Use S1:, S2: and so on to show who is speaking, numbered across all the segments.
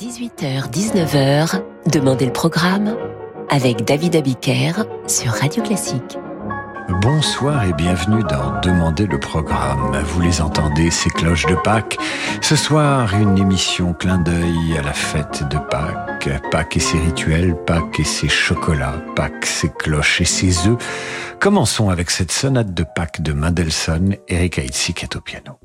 S1: 18h-19h, Demandez le programme avec David Abiker sur Radio Classique.
S2: Bonsoir et bienvenue dans Demandez le programme. Vous les entendez, ces cloches de Pâques. Ce soir, une émission clin d'œil à la fête de Pâques. Pâques et ses rituels, Pâques et ses chocolats, Pâques, ses cloches et ses œufs. Commençons avec cette sonate de Pâques de Mendelssohn, Eric Heitzig est au piano.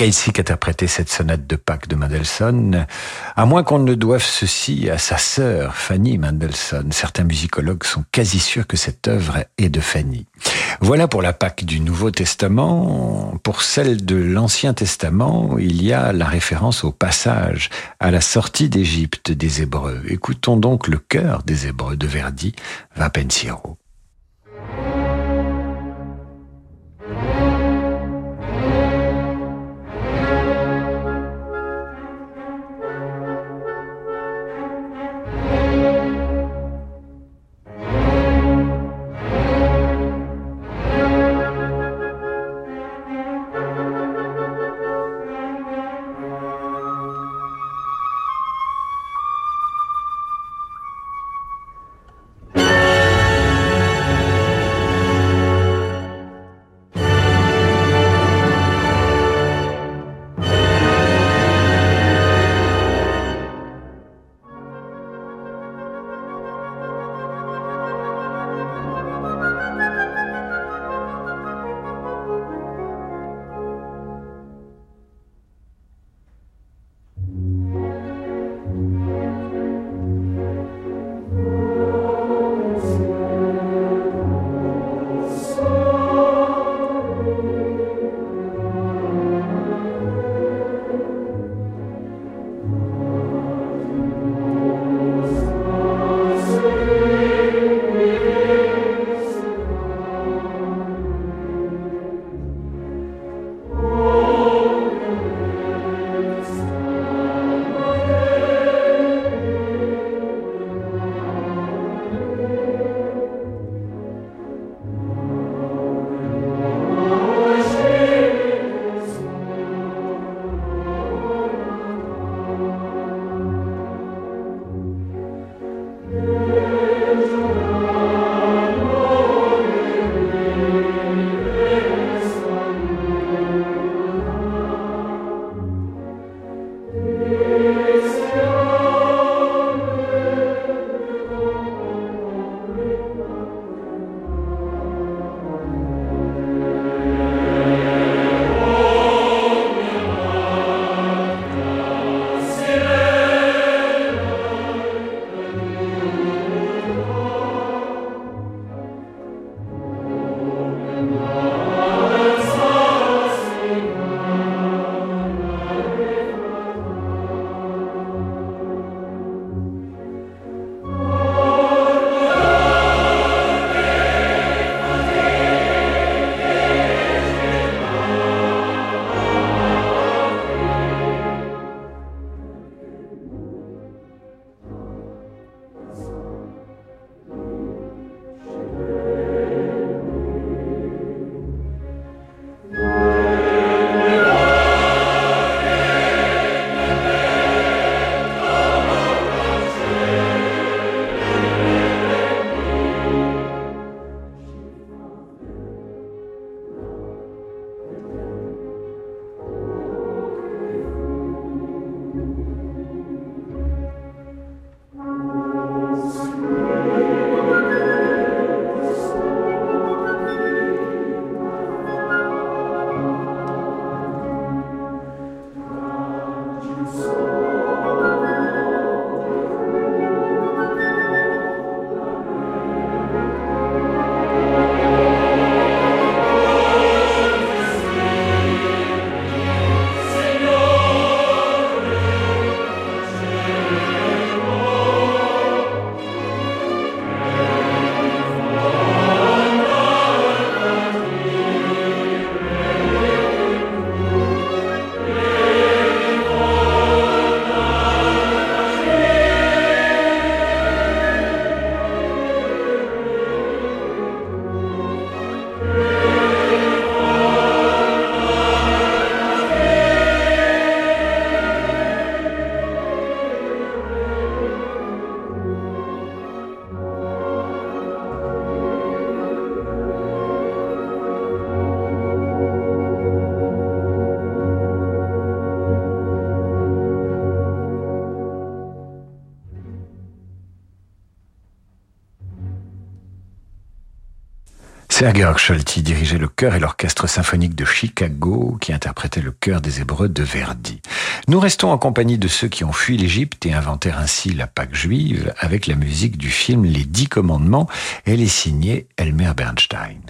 S2: Heitsik interprétait cette sonate de Pâques de Mendelssohn, à moins qu'on ne doive ceci à sa sœur, Fanny Mendelssohn. Certains musicologues sont quasi sûrs que cette œuvre est de Fanny. Voilà pour la Pâque du Nouveau Testament. Pour celle de l'Ancien Testament, il y a la référence au passage à la sortie d'Égypte des Hébreux. Écoutons donc le cœur des Hébreux de Verdi, Va Sergei Scholti dirigeait le chœur et l'orchestre symphonique de Chicago qui interprétait le chœur des Hébreux de Verdi. Nous restons en compagnie de ceux qui ont fui l'Égypte et inventèrent ainsi la Pâque juive avec la musique du film Les Dix Commandements. Elle est signée Elmer Bernstein.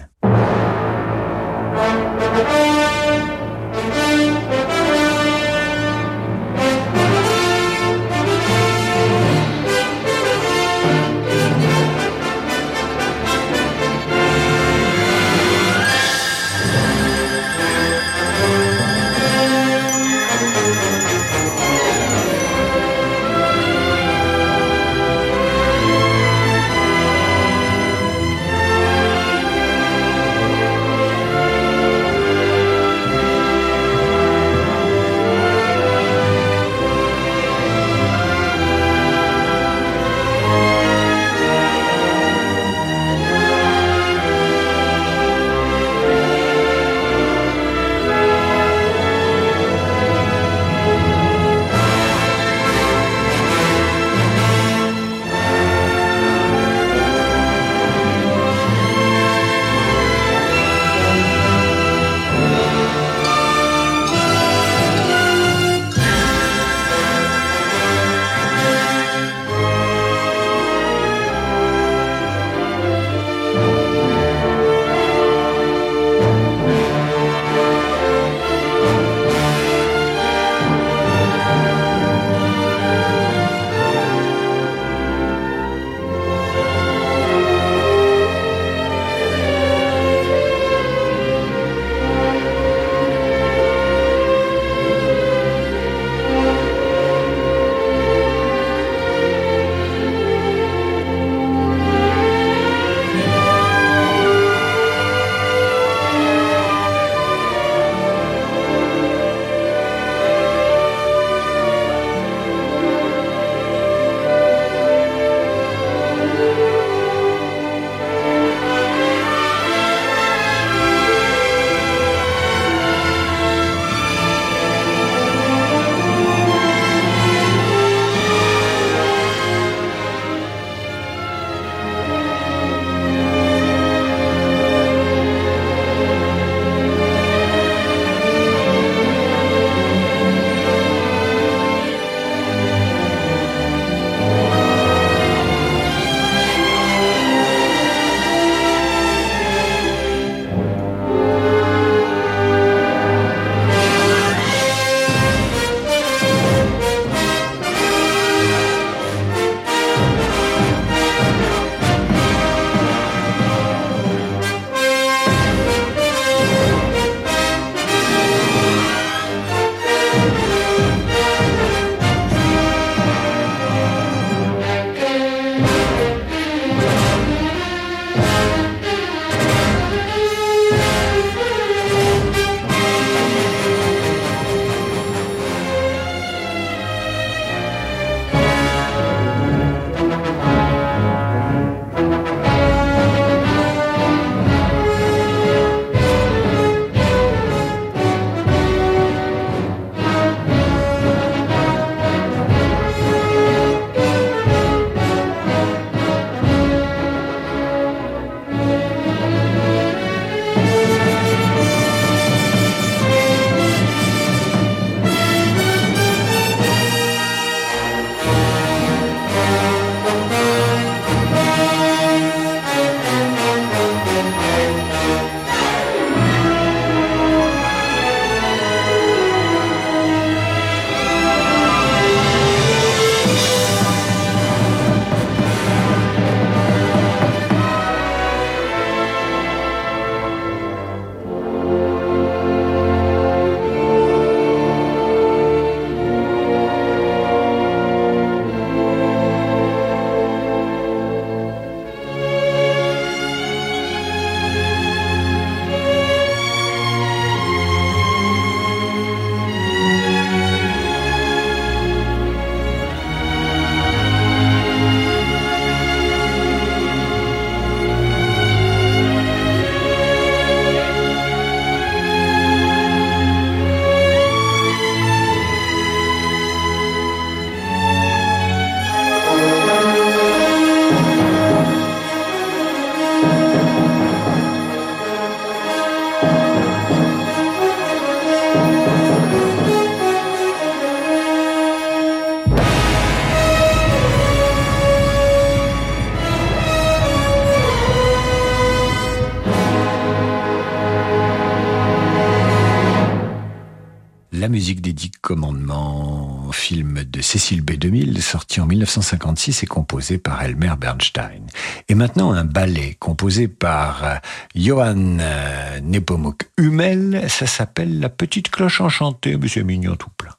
S2: Film de Cécile B2000, sorti en 1956 et composé par Elmer Bernstein. Et maintenant un ballet composé par euh, Johann euh, Nepomuk Hummel, ça s'appelle La Petite Cloche Enchantée, monsieur mignon tout plein.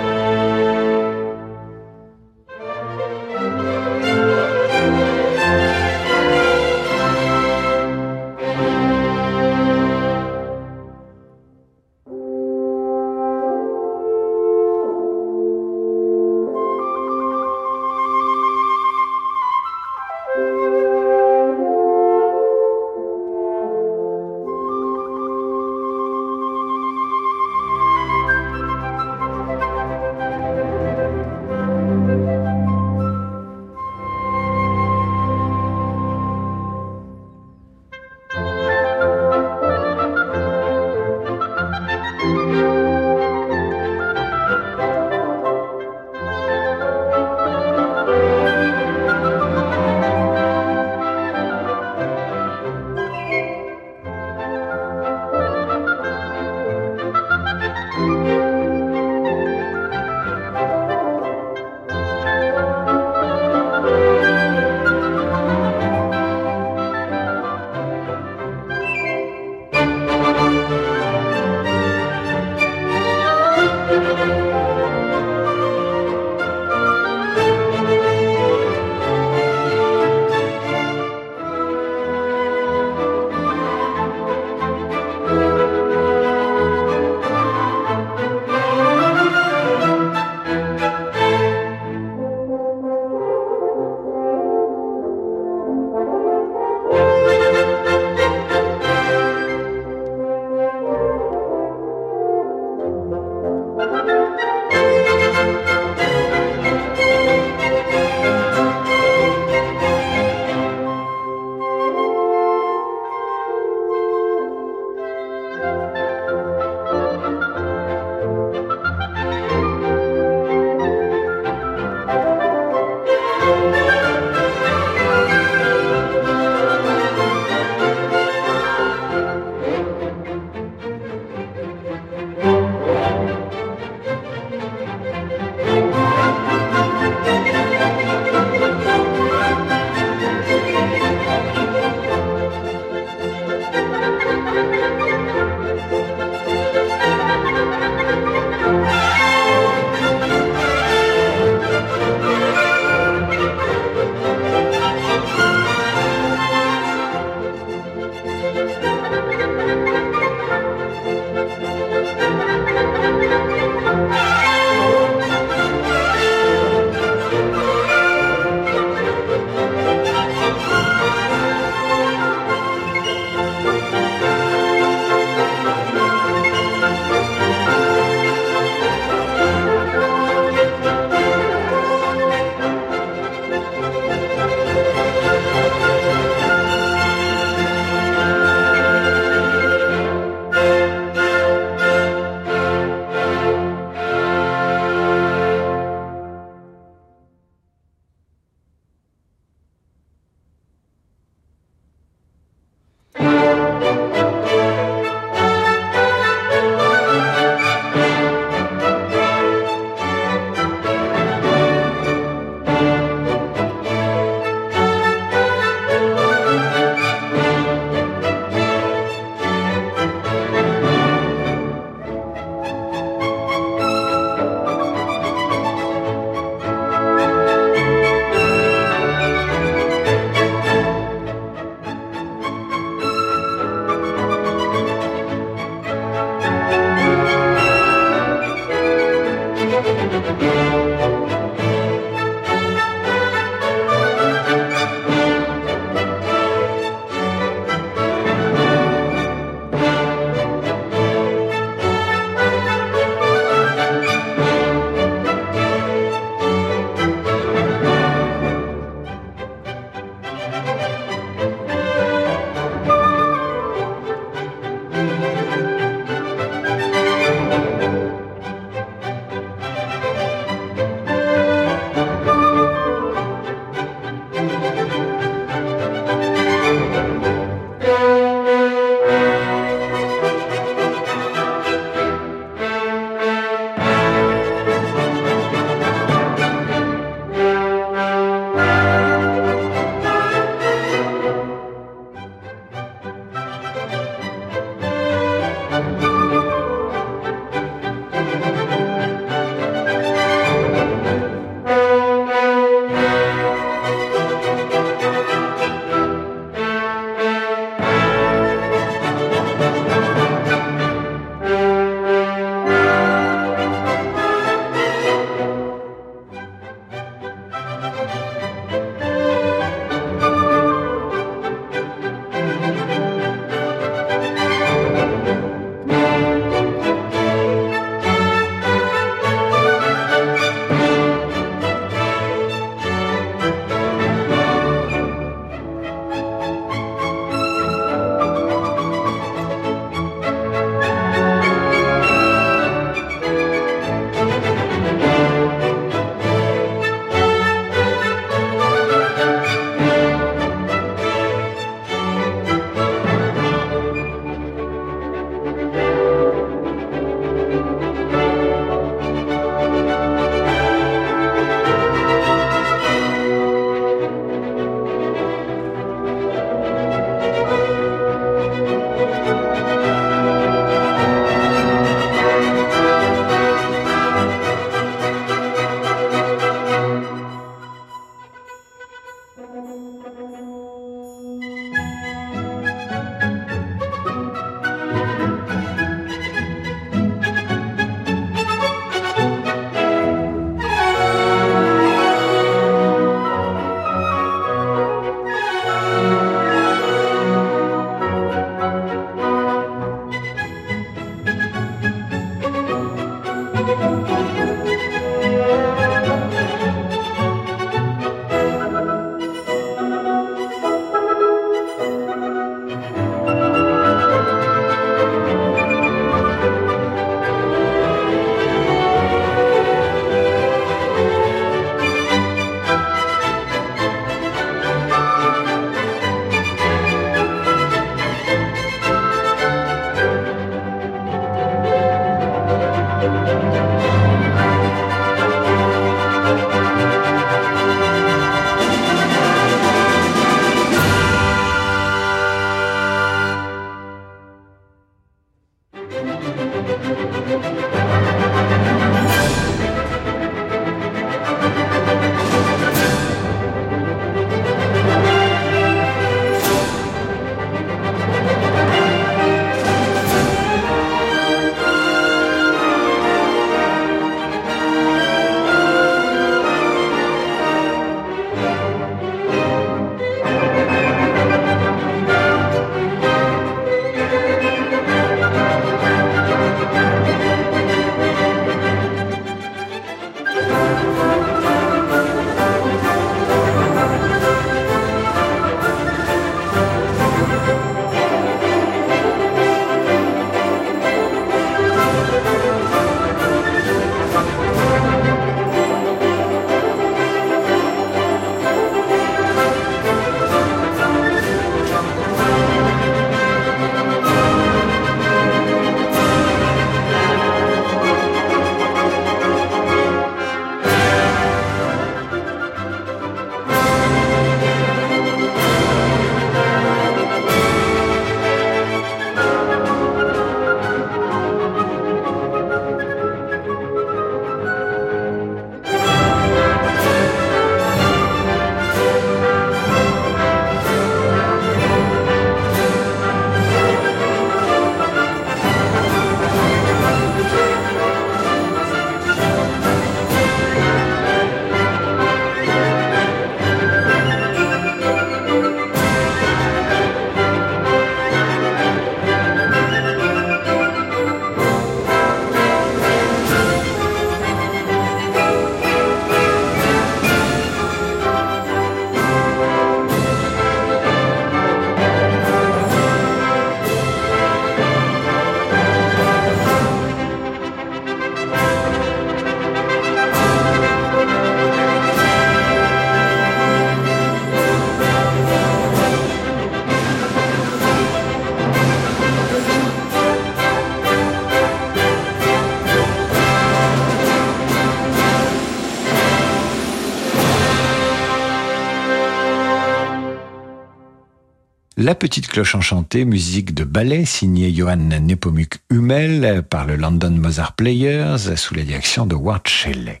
S2: La petite cloche enchantée, musique de ballet signée Johann Nepomuk Hummel par le London Mozart Players sous la direction de Ward Shelley.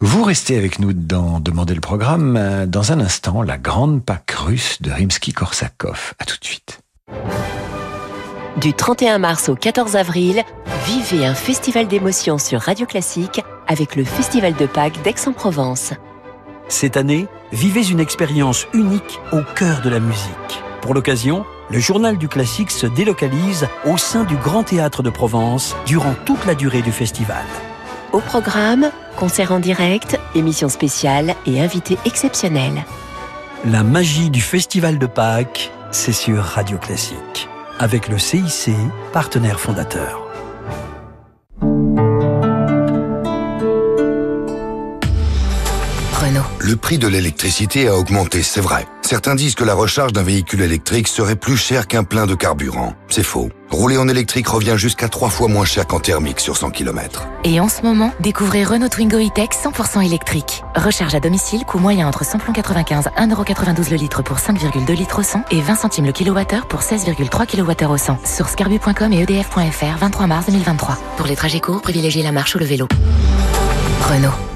S2: Vous restez avec nous dans Demander le programme. Dans un instant, la grande Pâque russe de Rimsky-Korsakov. À tout de suite.
S3: Du 31 mars au 14 avril, vivez un festival d'émotions sur Radio Classique avec le Festival de Pâques d'Aix-en-Provence.
S4: Cette année, vivez une expérience unique au cœur de la musique. Pour l'occasion, le journal du classique se délocalise au sein du Grand Théâtre de Provence durant toute la durée du festival.
S3: Au programme, concerts en direct, émissions spéciales et invités exceptionnels.
S4: La magie du Festival de Pâques, c'est sur Radio Classique, avec le CIC, partenaire fondateur.
S5: Le prix de l'électricité a augmenté, c'est vrai. Certains disent que la recharge d'un véhicule électrique serait plus cher qu'un plein de carburant. C'est faux. Rouler en électrique revient jusqu'à trois fois moins cher qu'en thermique sur 100 km.
S1: Et en ce moment, découvrez Renault Twingo e-Tech 100% électrique. Recharge à domicile, coût moyen entre 100 95, 1,92€ le litre pour 5,2 litres au 100 et 20 centimes le kilowattheure pour 16,3 kWh au 100. Sur scarbu.com et edf.fr, 23 mars 2023. Pour les trajets courts, privilégiez la marche ou le vélo. Renault.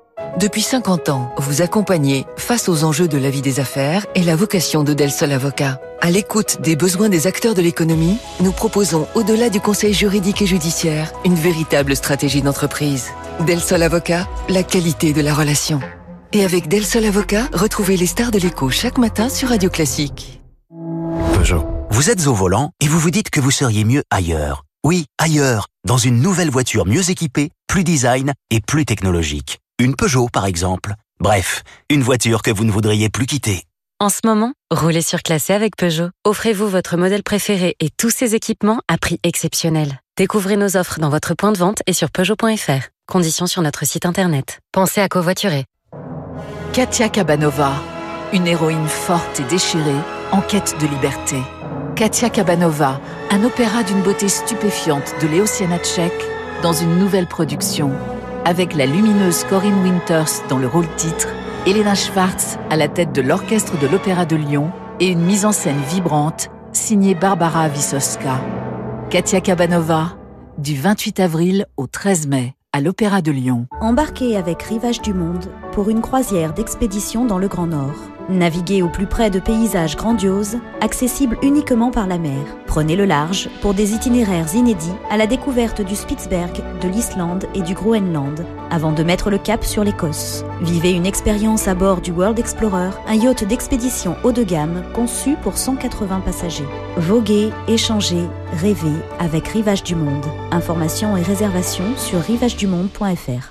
S6: Depuis 50 ans, vous accompagnez face aux enjeux de la vie des affaires et la vocation de Del Sol Avocat. À l'écoute des besoins des acteurs de l'économie, nous proposons, au-delà du conseil juridique et judiciaire, une véritable stratégie d'entreprise. Del Sol Avocat, la qualité de la relation. Et avec Del Sol Avocat, retrouvez les stars de l'écho chaque matin sur Radio Classique.
S7: Peugeot. Vous êtes au volant et vous vous dites que vous seriez mieux ailleurs. Oui, ailleurs, dans une nouvelle voiture mieux équipée, plus design et plus technologique. Une Peugeot, par exemple. Bref, une voiture que vous ne voudriez plus quitter.
S8: En ce moment, roulez sur classé avec Peugeot. Offrez-vous votre modèle préféré et tous ses équipements à prix exceptionnel. Découvrez nos offres dans votre point de vente et sur Peugeot.fr. Conditions sur notre site internet. Pensez à covoiturer.
S9: Katia Kabanova, une héroïne forte et déchirée, en quête de liberté. Katia Kabanova, un opéra d'une beauté stupéfiante de Léo Tchèque dans une nouvelle production avec la lumineuse Corinne Winters dans le rôle titre, Elena Schwartz à la tête de l'Orchestre de l'Opéra de Lyon et une mise en scène vibrante signée Barbara Wisoska. Katia Kabanova, du 28 avril au 13 mai à l'Opéra de Lyon.
S10: Embarquez avec Rivage du Monde pour une croisière d'expédition dans le Grand Nord. Naviguez au plus près de paysages grandioses, accessibles uniquement par la mer. Prenez le large pour des itinéraires inédits à la découverte du Spitzberg, de l'Islande et du Groenland, avant de mettre le cap sur l'Écosse. Vivez une expérience à bord du World Explorer, un yacht d'expédition haut de gamme conçu pour 180 passagers. Voguez, échangez, rêvez avec Rivage du Monde. Informations et réservations sur rivagedumonde.fr.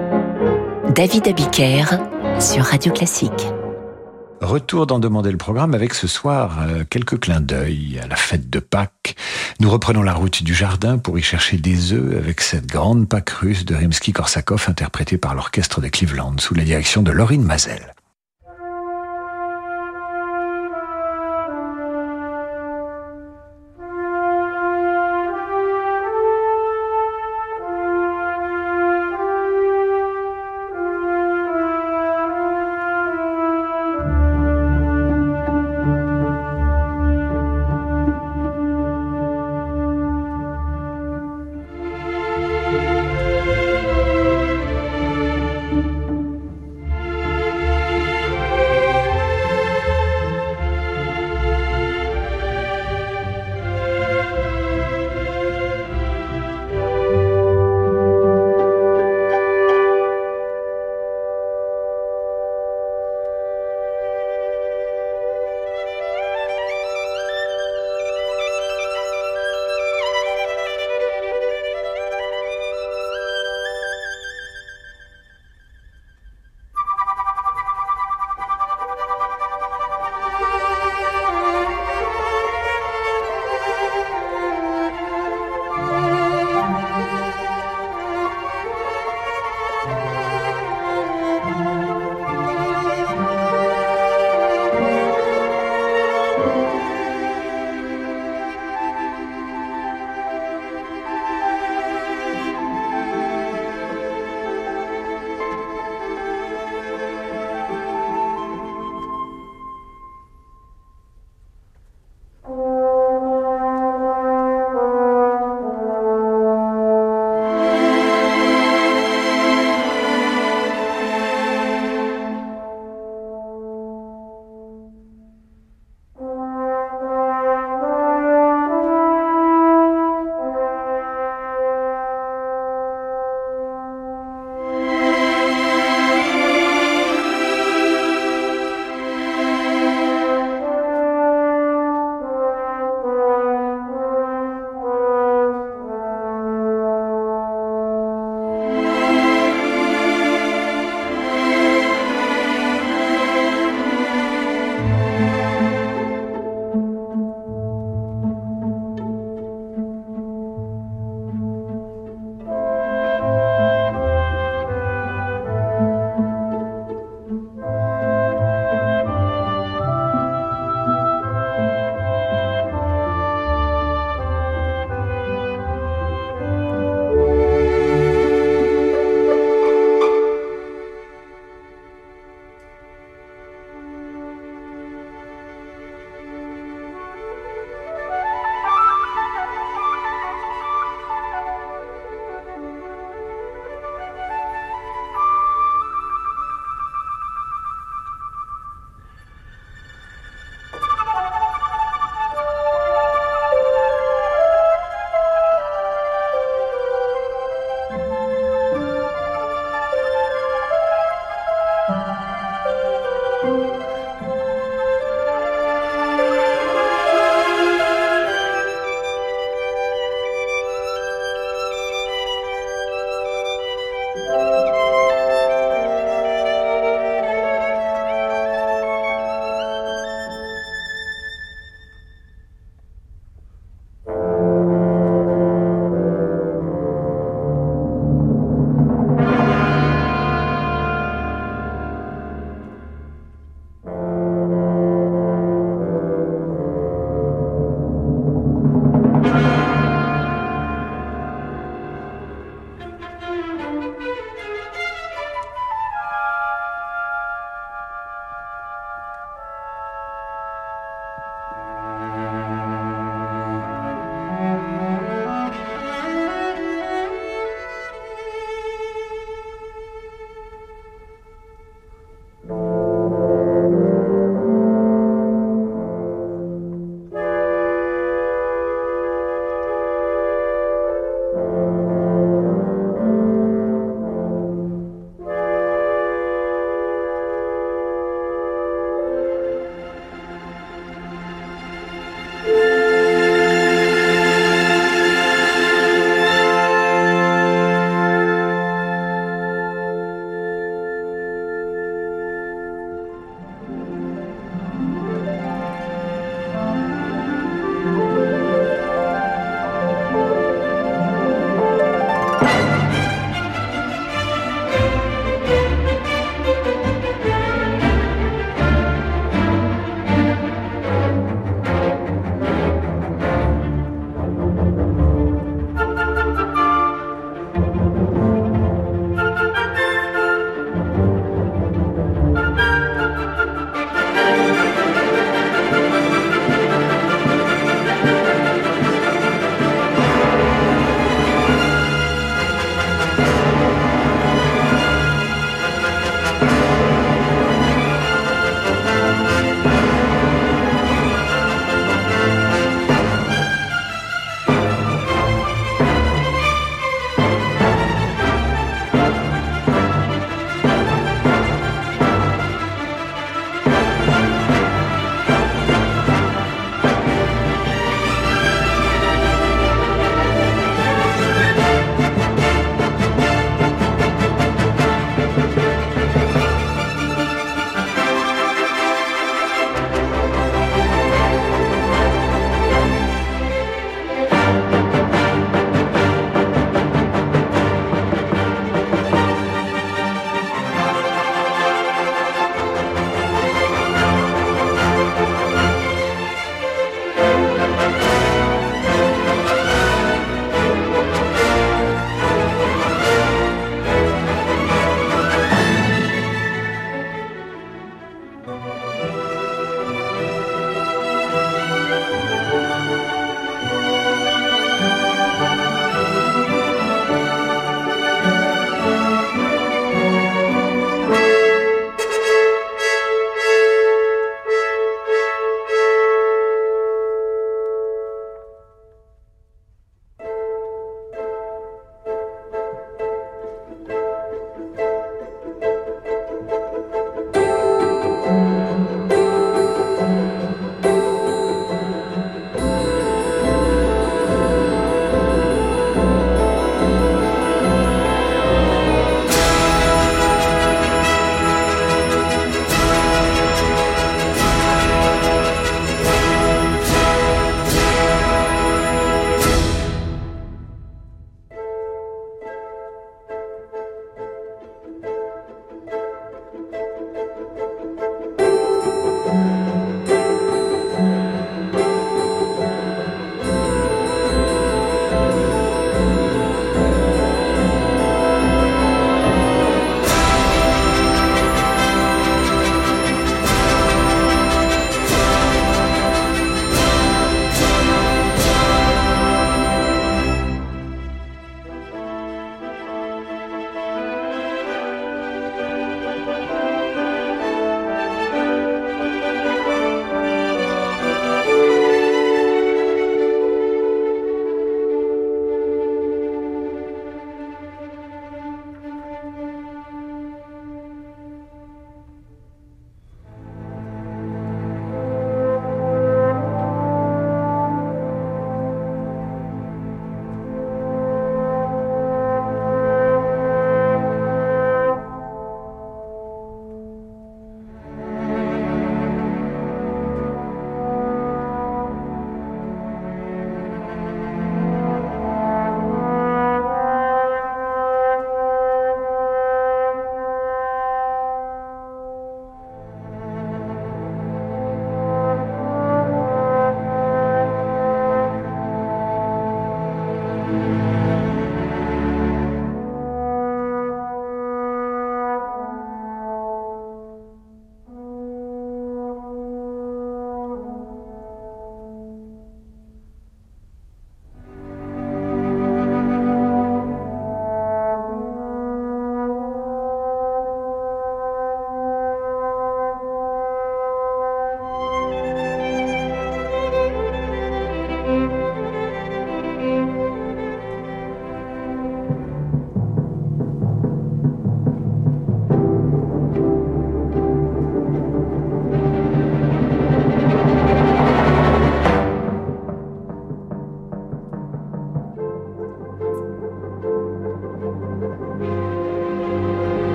S3: David Abiker sur Radio Classique.
S2: Retour d'en demander le programme avec ce soir euh, quelques clins d'œil à la fête de Pâques. Nous reprenons la route du jardin pour y chercher des œufs avec cette grande Pâques russe de Rimsky-Korsakov interprétée par l'orchestre de Cleveland sous la direction de Laurine Mazel.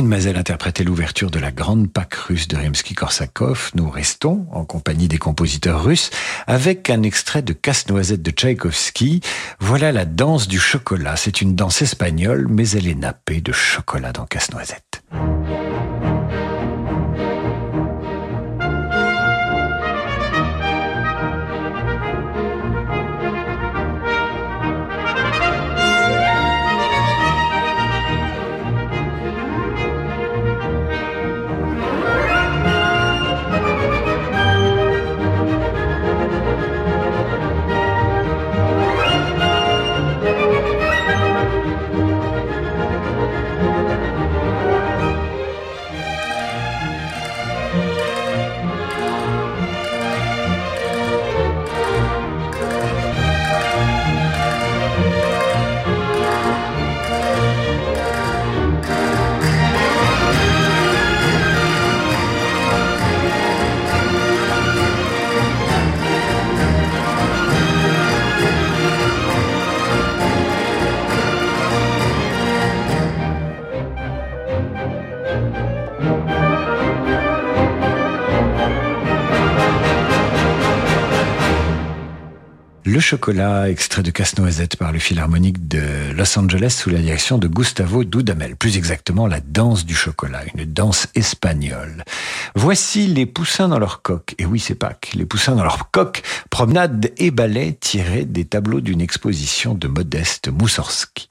S2: Laurine Mazel interprétait l'ouverture de la Grande Pâque russe de Rimsky-Korsakov. Nous restons en compagnie des compositeurs russes avec un extrait de Casse-Noisette de Tchaïkovski. Voilà la danse du chocolat. C'est une danse espagnole, mais elle est nappée de chocolat dans Casse-Noisette. Chocolat, extrait de Casse-Noisette par le Philharmonique de Los Angeles sous la direction de Gustavo Dudamel. Plus exactement, la danse du chocolat, une danse espagnole. Voici les poussins dans leur coque. Et oui, c'est Pâques. Les poussins dans leur coque, promenade et ballet tirés des tableaux d'une exposition de Modeste Moussorski.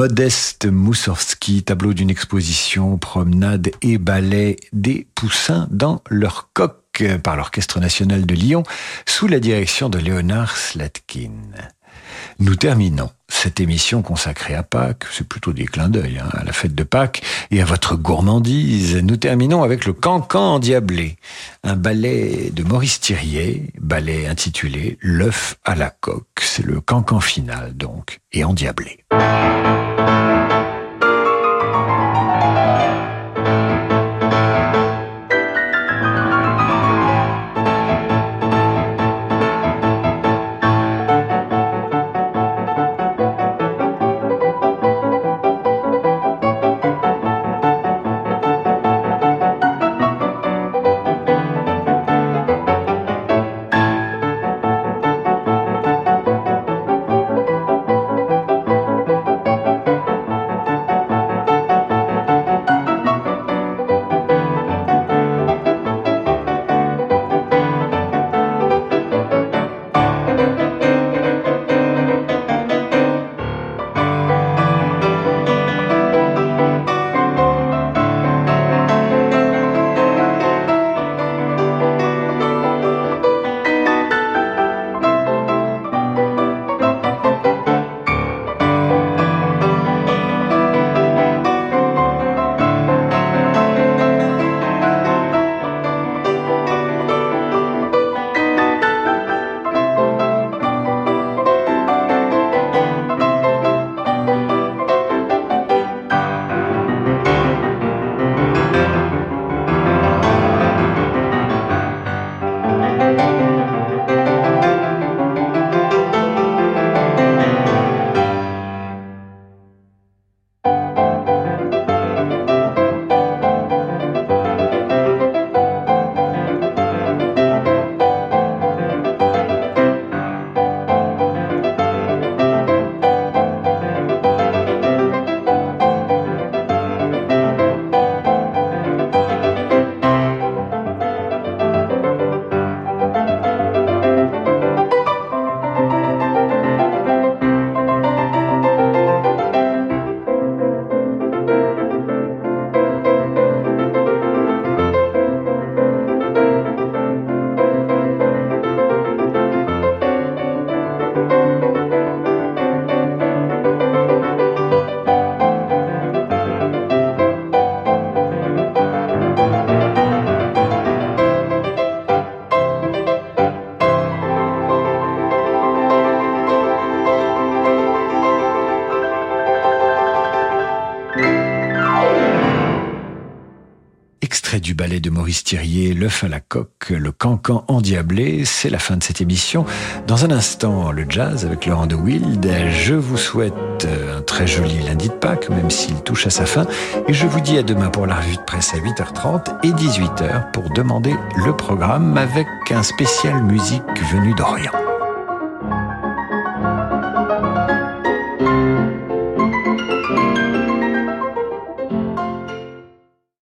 S2: Modeste Moussorski, tableau d'une exposition, promenade et ballet des poussins dans leur coque par l'Orchestre national de Lyon sous la direction de Léonard Slatkin. Nous terminons cette émission consacrée à Pâques, c'est plutôt des clins d'œil hein, à la fête de Pâques et à votre gourmandise. Nous terminons avec le Cancan endiablé, un ballet de Maurice Thirier, ballet intitulé L'œuf à la coque. C'est le Cancan final donc, et endiablé. Extrait C'est la fin de cette émission. Dans un instant, le jazz avec Laurent de Wild. Je vous souhaite un très joli lundi de Pâques, même s'il touche à sa fin. Et je vous dis à demain pour la revue de presse à 8h30 et 18h pour demander le programme avec un spécial musique venu d'Orient.